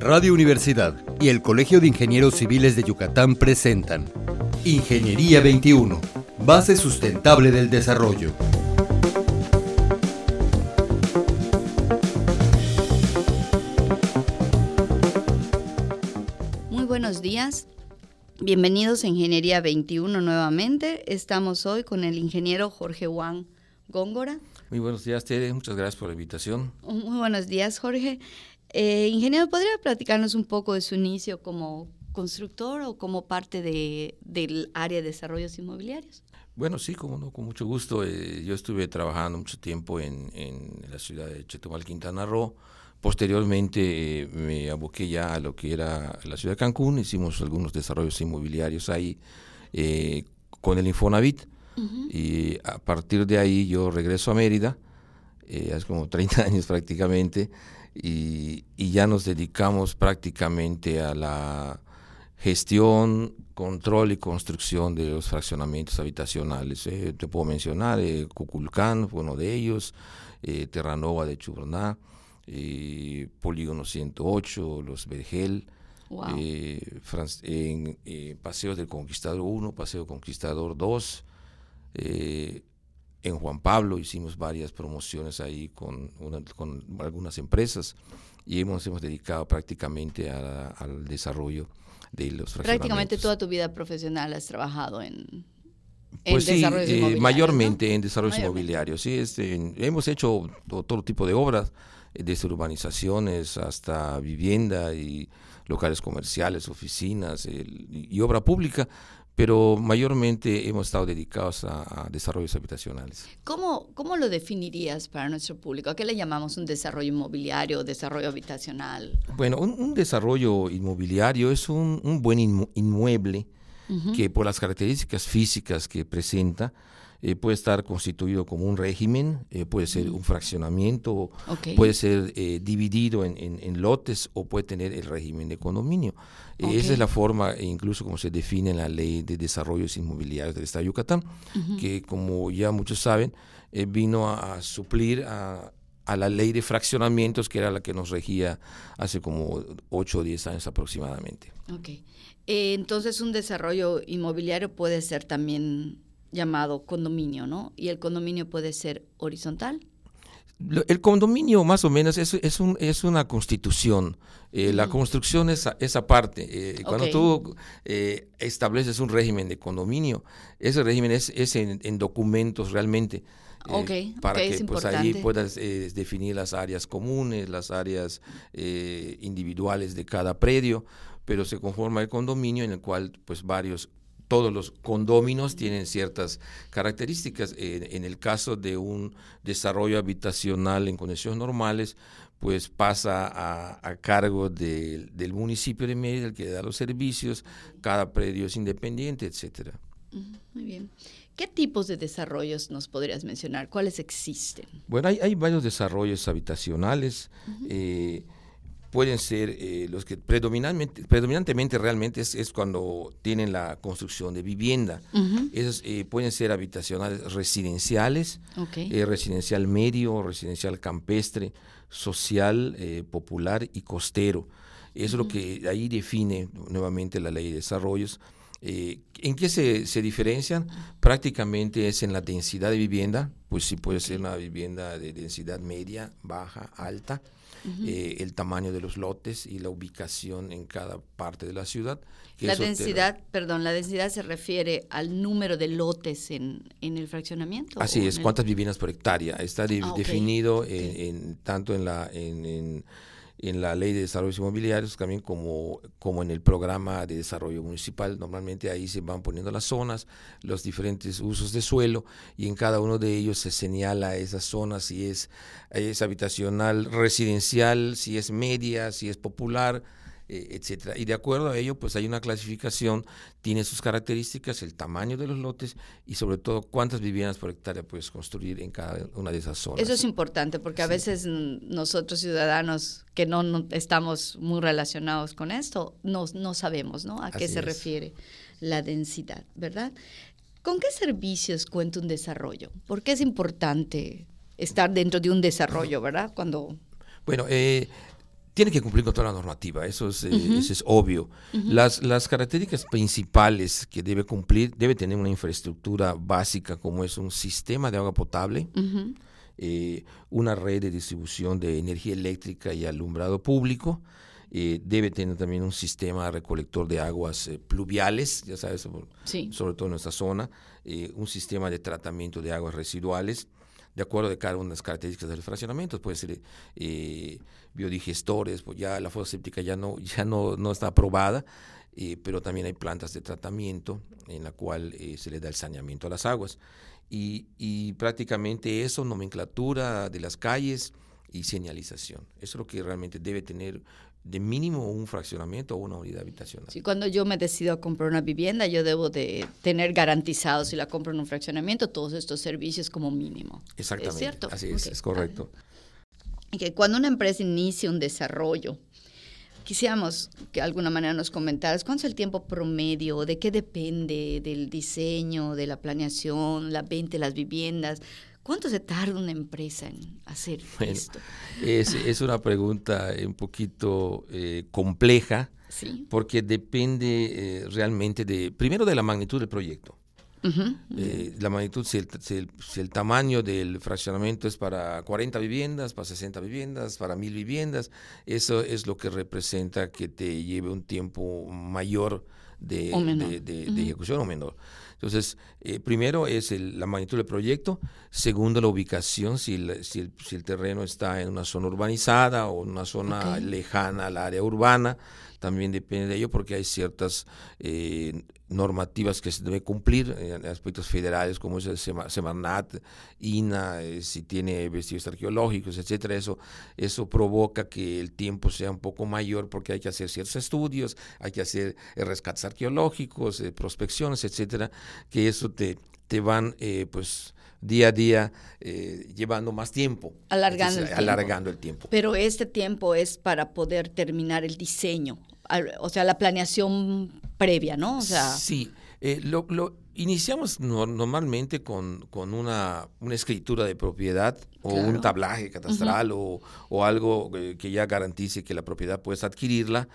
Radio Universidad y el Colegio de Ingenieros Civiles de Yucatán presentan Ingeniería 21, base sustentable del desarrollo. Muy buenos días. Bienvenidos a Ingeniería 21 nuevamente. Estamos hoy con el ingeniero Jorge Juan Góngora. Muy buenos días, Tere. Muchas gracias por la invitación. Muy buenos días, Jorge. Eh, ingeniero, ¿podría platicarnos un poco de su inicio como constructor o como parte de, del área de desarrollos inmobiliarios? Bueno, sí, como no, con mucho gusto. Eh, yo estuve trabajando mucho tiempo en, en la ciudad de Chetumal, Quintana Roo. Posteriormente eh, me aboqué ya a lo que era la ciudad de Cancún. Hicimos algunos desarrollos inmobiliarios ahí con el Infonavit. Y a partir de ahí yo regreso a Mérida, hace como 30 años prácticamente, y, ya nos dedicamos prácticamente a la gestión, control y construcción de los fraccionamientos habitacionales. Eh, te puedo mencionar eh, Cuculcán, fue uno de ellos, eh, Terranova de Chuberná, eh, Polígono 108, Los Vergel, en, Paseos del Conquistador 1, Paseo Conquistador 2, en Juan Pablo hicimos varias promociones ahí con, con algunas empresas y hemos, hemos dedicado prácticamente al desarrollo de los Prácticamente toda tu vida profesional has trabajado en, pues sí, eh, mayormente en desarrollos inmobiliarios. Sí, este, hemos hecho todo, tipo de obras, eh, desde urbanizaciones hasta vivienda y locales comerciales, oficinas y obra pública pero mayormente hemos estado dedicados a, desarrollos habitacionales. ¿Cómo, ¿Cómo, lo definirías para nuestro público? ¿A qué le llamamos un desarrollo inmobiliario o desarrollo habitacional? Bueno, un, desarrollo inmobiliario es un, un buen inmueble que por las características físicas que presenta, eh, puede estar constituido como un régimen, eh, puede ser un fraccionamiento, puede ser eh, dividido en, lotes o puede tener el régimen de condominio. esa es la forma, e incluso como se define en la ley de desarrollos inmobiliarios del Estado de Yucatán, que como ya muchos saben, vino a, suplir a, la ley de fraccionamientos, que era la que nos regía hace como 8 o 10 años aproximadamente. Ok. entonces, un desarrollo inmobiliario puede ser también llamado condominio, ¿no? Y el condominio puede ser horizontal. El condominio más o menos es, es, un, es una constitución. Eh, la construcción es esa parte. Eh, cuando tú eh, estableces un régimen de condominio, ese régimen es, es en, documentos realmente. para que pues, ahí puedas definir las áreas comunes, las áreas individuales de cada predio, pero se conforma el condominio en el cual pues varios todos los condóminos tienen ciertas características. en el caso de un desarrollo habitacional en condiciones normales, pues pasa a, cargo del municipio de Mérida, el que da los servicios, cada predio es independiente, etcétera. Muy bien. ¿Qué tipos de desarrollos nos podrías mencionar? ¿Cuáles existen? Bueno, hay, varios desarrollos habitacionales pueden ser eh, los que predominantemente, predominantemente realmente es, cuando tienen la construcción de vivienda. Esos eh, pueden ser habitacionales residenciales, eh, residencial medio, residencial campestre, social, popular y costero. Eso es lo que ahí define nuevamente la ley de desarrollos. ¿En qué se, se, diferencian? Prácticamente es en la densidad de vivienda, pues sí puede ser una vivienda de densidad media, baja, alta eh, el tamaño de los lotes y la ubicación en cada parte de la ciudad. La densidad, perdón, la densidad se refiere al número de lotes en, el fraccionamiento. Así es, cuántas viviendas por hectárea. Está ah, definido En, tanto en la en en la ley de desarrollo inmobiliarios, también como, como en el programa de desarrollo municipal. Normalmente ahí se van poniendo las zonas, los diferentes usos de suelo y en cada uno de ellos se señala esas zonas, si es, es habitacional residencial, si es media, si es popular, eh, etcétera. Y de acuerdo a ello, pues hay una clasificación, tiene sus características, el tamaño de los lotes y sobre todo cuántas viviendas por hectárea puedes construir en cada una de esas zonas. Eso es importante porque a veces nosotros ciudadanos que no, estamos muy relacionados con esto, no, no sabemos ¿no? a qué se refiere la densidad, ¿verdad? ¿Con qué servicios cuenta un desarrollo? ¿Por qué es importante estar dentro de un desarrollo, verdad? Cuando bueno, eh, tiene que cumplir con toda la normativa, eso es, eh, es obvio. las, las características principales que debe cumplir, debe tener una infraestructura básica como es un sistema de agua potable, eh, una red de distribución de energía eléctrica y alumbrado público, eh, debe tener también un sistema recolector de aguas pluviales, ya sabes, sobre todo en nuestra zona, un sistema de tratamiento de aguas residuales, de acuerdo de cada una de las características del fraccionamiento, puede ser eh, biodigestores, pues ya la fosa séptica ya no, ya no, no está aprobada, eh, pero también hay plantas de tratamiento en la cual eh, se le da el saneamiento a las aguas. Y, y, prácticamente eso, nomenclatura de las calles y señalización. Eso es lo que realmente debe tener de mínimo un fraccionamiento o una unidad habitacional. Sí, cuando yo me decido a comprar una vivienda, yo debo de tener garantizado, si la compro en un fraccionamiento, todos estos servicios como mínimo. Exactamente. ¿Es cierto? Así es, es correcto. Que cuando una empresa inicia un desarrollo, quisiéramos que de alguna manera nos comentaras cuánto es el tiempo promedio, de qué depende del diseño, de la planeación, la venta de las viviendas, ¿Cuánto se tarda una empresa en hacer esto? Es, una pregunta un poquito eh, compleja, porque depende eh, realmente de, primero de la magnitud del proyecto. Eh, la magnitud, si el, tamaño del fraccionamiento es para 40 viviendas, para 60 viviendas, para 1000 viviendas, eso es lo que representa que te lleve un tiempo mayor de, ejecución o menor. Entonces, eh, primero es la magnitud del proyecto, segundo la ubicación, si, si, el, terreno está en una zona urbanizada o en una zona lejana al área urbana, también depende de ello porque hay ciertas eh, normativas que se debe cumplir en aspectos federales como es el Semarnat, INA, eh, si tiene vestidos arqueológicos, etcétera, eso, eso provoca que el tiempo sea un poco mayor porque hay que hacer ciertos estudios, hay que hacer eh, rescates arqueológicos, prospecciones, etcétera, que eso te, te van pues día a día llevando más tiempo. Alargando, el tiempo. alargando el tiempo. Pero este tiempo es para poder terminar el diseño o sea, la planeación previa, ¿no? O sea, sí, eh, lo, iniciamos normalmente con, con una, una, escritura de propiedad o un tablaje catastral o, o, algo eh, que ya garantice que la propiedad puedes adquirirla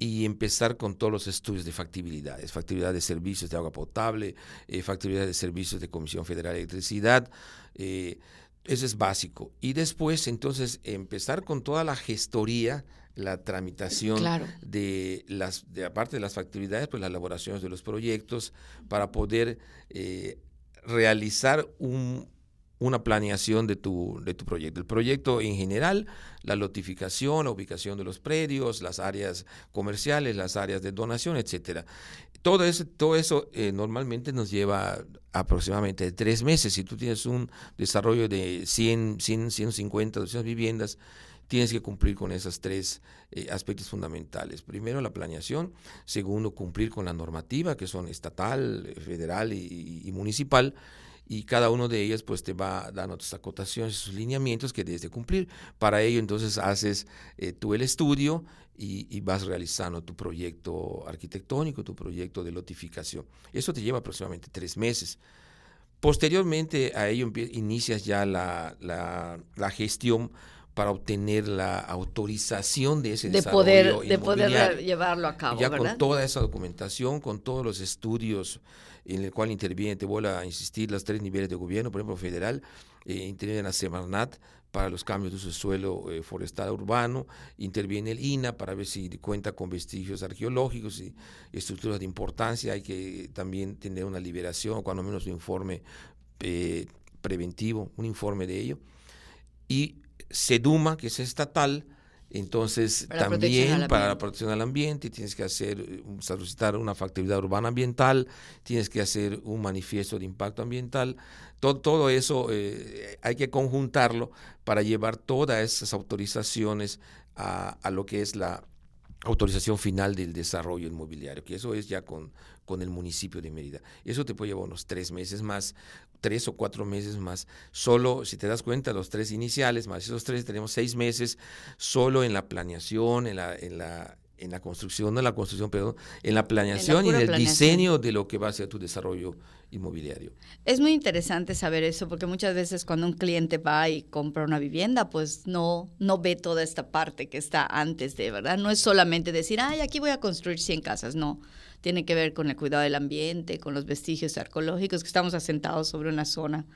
y empezar con todos los estudios de factibilidad, factibilidad de servicios de agua potable, eh, factibilidad de servicios de Comisión Federal de Electricidad. eso es básico. Y después, entonces, empezar con toda la gestoría la tramitación de las, de aparte de las factibilidades, pues las elaboraciones de los proyectos para poder eh, realizar un, una planeación de tu, de tu proyecto. El proyecto en general, la lotificación, la ubicación de los predios, las áreas comerciales, las áreas de donación, etcétera. Todo eso, todo eso eh, normalmente nos lleva aproximadamente tres meses. Si tú tienes un desarrollo de 100, 100 150, 200 viviendas, tienes que cumplir con esos tres eh, aspectos fundamentales. Primero, la planeación. Segundo, cumplir con la normativa, que son estatal, federal y, municipal. Y cada uno de ellas pues te va dando tus acotaciones, sus lineamientos que debes de cumplir. Para ello entonces haces eh, tú el estudio y, vas realizando tu proyecto arquitectónico, tu proyecto de lotificación. Eso te lleva aproximadamente tres meses. Posteriormente a ello inicias ya la, la gestión para obtener la autorización de ese de poder de poder llevarlo a cabo ya con toda esa documentación con todos los estudios en el cual interviene te vuelvo a insistir los tres niveles de gobierno por ejemplo federal eh, interviene la Semarnat para los cambios de uso de suelo eh, forestal urbano, interviene el INA para ver si cuenta con vestigios arqueológicos y estructuras de importancia, hay que también tener una liberación o cuando menos un informe eh, preventivo, un informe de ello. Y SEDUMA, que es estatal, entonces también para la protección del ambiente tienes que hacer, solicitar una factibilidad urbana ambiental, tienes que hacer un manifiesto de impacto ambiental. Todo, todo eso eh, hay que conjuntarlo para llevar todas esas autorizaciones a, a lo que es la autorización final del desarrollo inmobiliario, que eso es ya con, con el municipio de Mérida. Eso te puede llevar unos tres meses más, tres o cuatro meses más. Solo, si te das cuenta, los tres iniciales, más esos tres, tenemos seis meses solo en la planeación, en la, en la, en la construcción, no en la construcción, pero en la planeación y en el diseño de lo que va a ser tu desarrollo inmobiliario. Es muy interesante saber eso, porque muchas veces cuando un cliente va y compra una vivienda, pues no, no ve toda esta parte que está antes de, ¿verdad? No es solamente decir, ay, aquí voy a construir 100 casas, no. Tiene que ver con el cuidado del ambiente, con los vestigios arqueológicos, que estamos asentados sobre una zona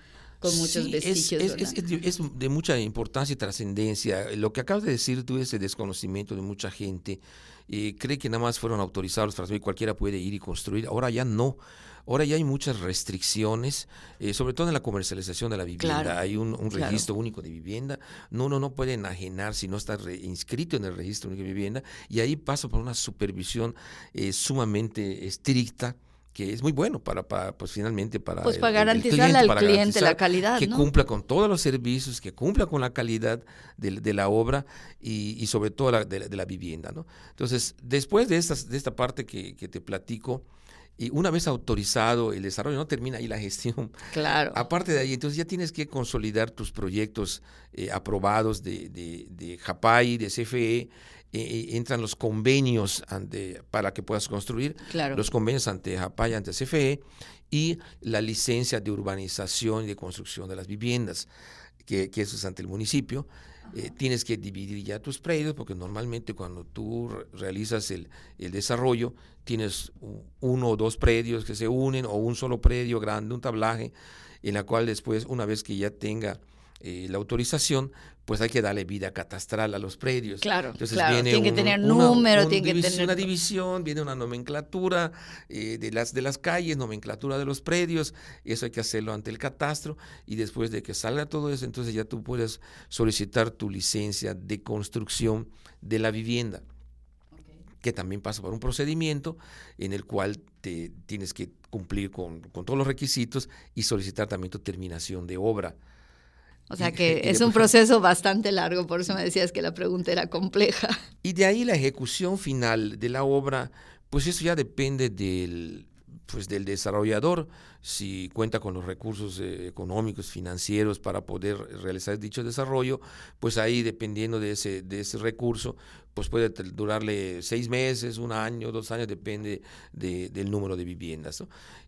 con muchos vestigios. Es, de mucha importancia y trascendencia. Lo que acabas de decir tú, ese desconocimiento de mucha gente, eh, cree que nada más fueron autorizados para cualquiera puede ir y construir. Ahora ya no. Ahora ya hay muchas restricciones, eh, sobre todo en la comercialización de la vivienda. hay un, registro único de vivienda. No, uno no puede enajenar si no está inscrito en el registro único de vivienda. Y ahí pasa por una supervisión eh, sumamente estricta que es muy bueno para, para pues finalmente para pues para garantizarle al cliente la calidad que cumpla con todos los servicios que cumpla con la calidad de, la obra y, sobre todo la, de, la vivienda no entonces después de esta, de esta parte que, te platico y una vez autorizado el desarrollo, no termina ahí la gestión. Claro. Aparte de ahí, entonces ya tienes que consolidar tus proyectos eh, aprobados de, de, de JAPAI, de CFE, eh, eh, entran los convenios ante, para que puedas construir, los convenios ante JAPAY, ante CFE y la licencia de urbanización y de construcción de las viviendas, que, eso es ante el municipio. Eh, tienes que dividir ya tus predios, porque normalmente cuando tú realizas el, el, desarrollo, tienes uno o dos predios que se unen, o un solo predio grande, un tablaje, en la cual después, una vez que ya tenga eh, la autorización, pues hay que darle vida catastral a los predios. Claro, Entonces Viene tiene que tener número, tiene que tener... Una división, viene una nomenclatura eh, de, las, de las calles, nomenclatura de los predios, y eso hay que hacerlo ante el catastro, y después de que salga todo eso, entonces ya tú puedes solicitar tu licencia de construcción de la vivienda que también pasa por un procedimiento en el cual te tienes que cumplir con, con todos los requisitos y solicitar también tu terminación de obra. O sea que es un proceso bastante largo, por eso me decías que la pregunta era compleja. Y de ahí la ejecución final de la obra, pues eso ya depende del, pues del desarrollador, si cuenta con los recursos eh, económicos, financieros para poder realizar dicho desarrollo, pues ahí dependiendo de ese, de ese recurso, pues puede durarle seis meses, un año, dos años, depende del número de viviendas.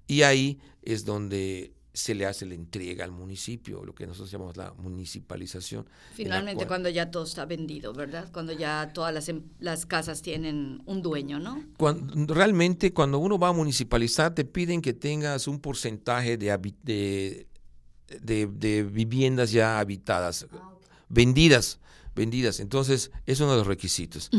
Y ahí es donde se le hace la entrega al municipio, lo que nosotros llamamos la municipalización. Finalmente cuando ya todo está vendido, ¿verdad? Cuando ya todas las, em, las casas tienen un dueño, ¿no? Cuando, realmente cuando uno va a municipalizar te piden que tengas un porcentaje de, de, de, viviendas ya habitadas, ah, vendidas vendidas. Entonces, es uno de los requisitos.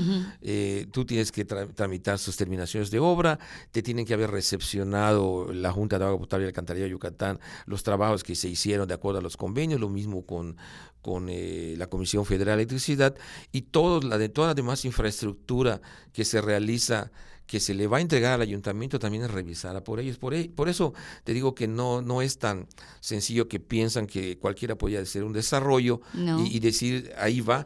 Eh, tú tienes que tramitar sus terminaciones de obra, te tienen que haber recepcionado la Junta de Agua Potable y Alcantarilla de Yucatán los trabajos que se hicieron de acuerdo a los convenios, lo mismo con, con eh, la Comisión Federal de Electricidad y todo, la de toda la demás infraestructura que se realiza que se le va a entregar al ayuntamiento también es revisada por ellos. Por, e, por eso te digo que no, no es tan sencillo que piensan que cualquiera podía hacer un desarrollo y, decir ahí va,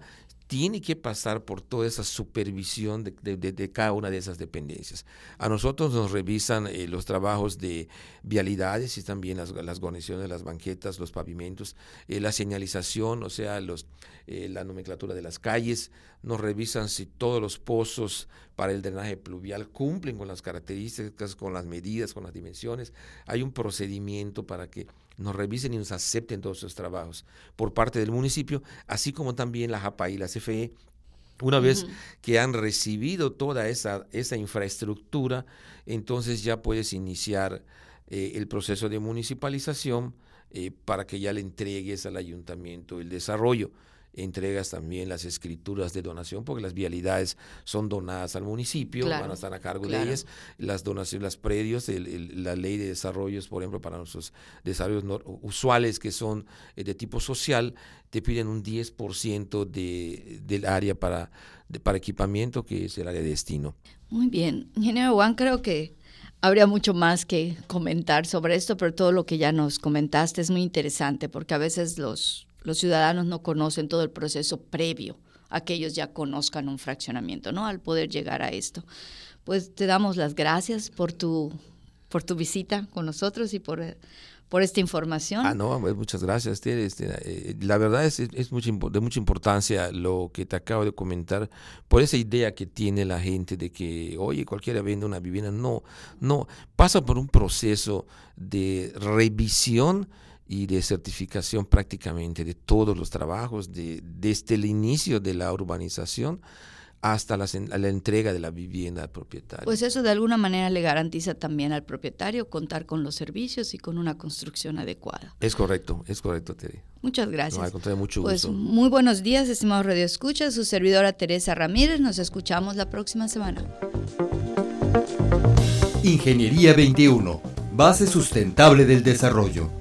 tiene que pasar por toda esa supervisión de, cada una de esas dependencias. A nosotros nos revisan eh, los trabajos de vialidades y también las, las de las banquetas, los pavimentos, eh, la señalización, o sea, los, eh, la nomenclatura de las calles, nos revisan si todos los pozos para el drenaje pluvial cumplen con las características, con las medidas, con las dimensiones. Hay un procedimiento para que nos revisen y nos acepten todos esos trabajos por parte del municipio, así como también la JAPA y la CFE. Una vez que han recibido toda esa, esa infraestructura, entonces ya puedes iniciar eh, el proceso de municipalización eh, para que ya le entregues al ayuntamiento el desarrollo entregas también las escrituras de donación, porque las vialidades son donadas al municipio, van a estar a cargo de ellas, las donaciones, los predios, la ley de desarrollos, por ejemplo, para nuestros desarrollos usuales que son eh, de tipo social, te piden un 10% de, del área para, para equipamiento, que es el área de destino. Muy bien. Ingeniero Juan, creo que habría mucho más que comentar sobre esto, pero todo lo que ya nos comentaste es muy interesante, porque a veces los los ciudadanos no conocen todo el proceso previo a que ellos ya conozcan un fraccionamiento, ¿no? Al poder llegar a esto. Pues te damos las gracias por tu, por tu visita con nosotros y por, por esta información. Ah, no, muchas gracias. Este, eh, la verdad es, es de mucha importancia lo que te acabo de comentar, por esa idea que tiene la gente de que, oye, cualquiera vende una vivienda. No, no, pasa por un proceso de revisión y de certificación prácticamente de todos los trabajos, de, desde el inicio de la urbanización hasta la, la, entrega de la vivienda al propietario. Pues eso de alguna manera le garantiza también al propietario contar con los servicios y con una construcción adecuada. Es correcto, es correcto, Terry. Muchas gracias. No, mucho pues muy buenos días, estimados Radio Escucha, su servidora Teresa Ramírez. Nos escuchamos la próxima semana. Ingeniería 21, base sustentable del desarrollo.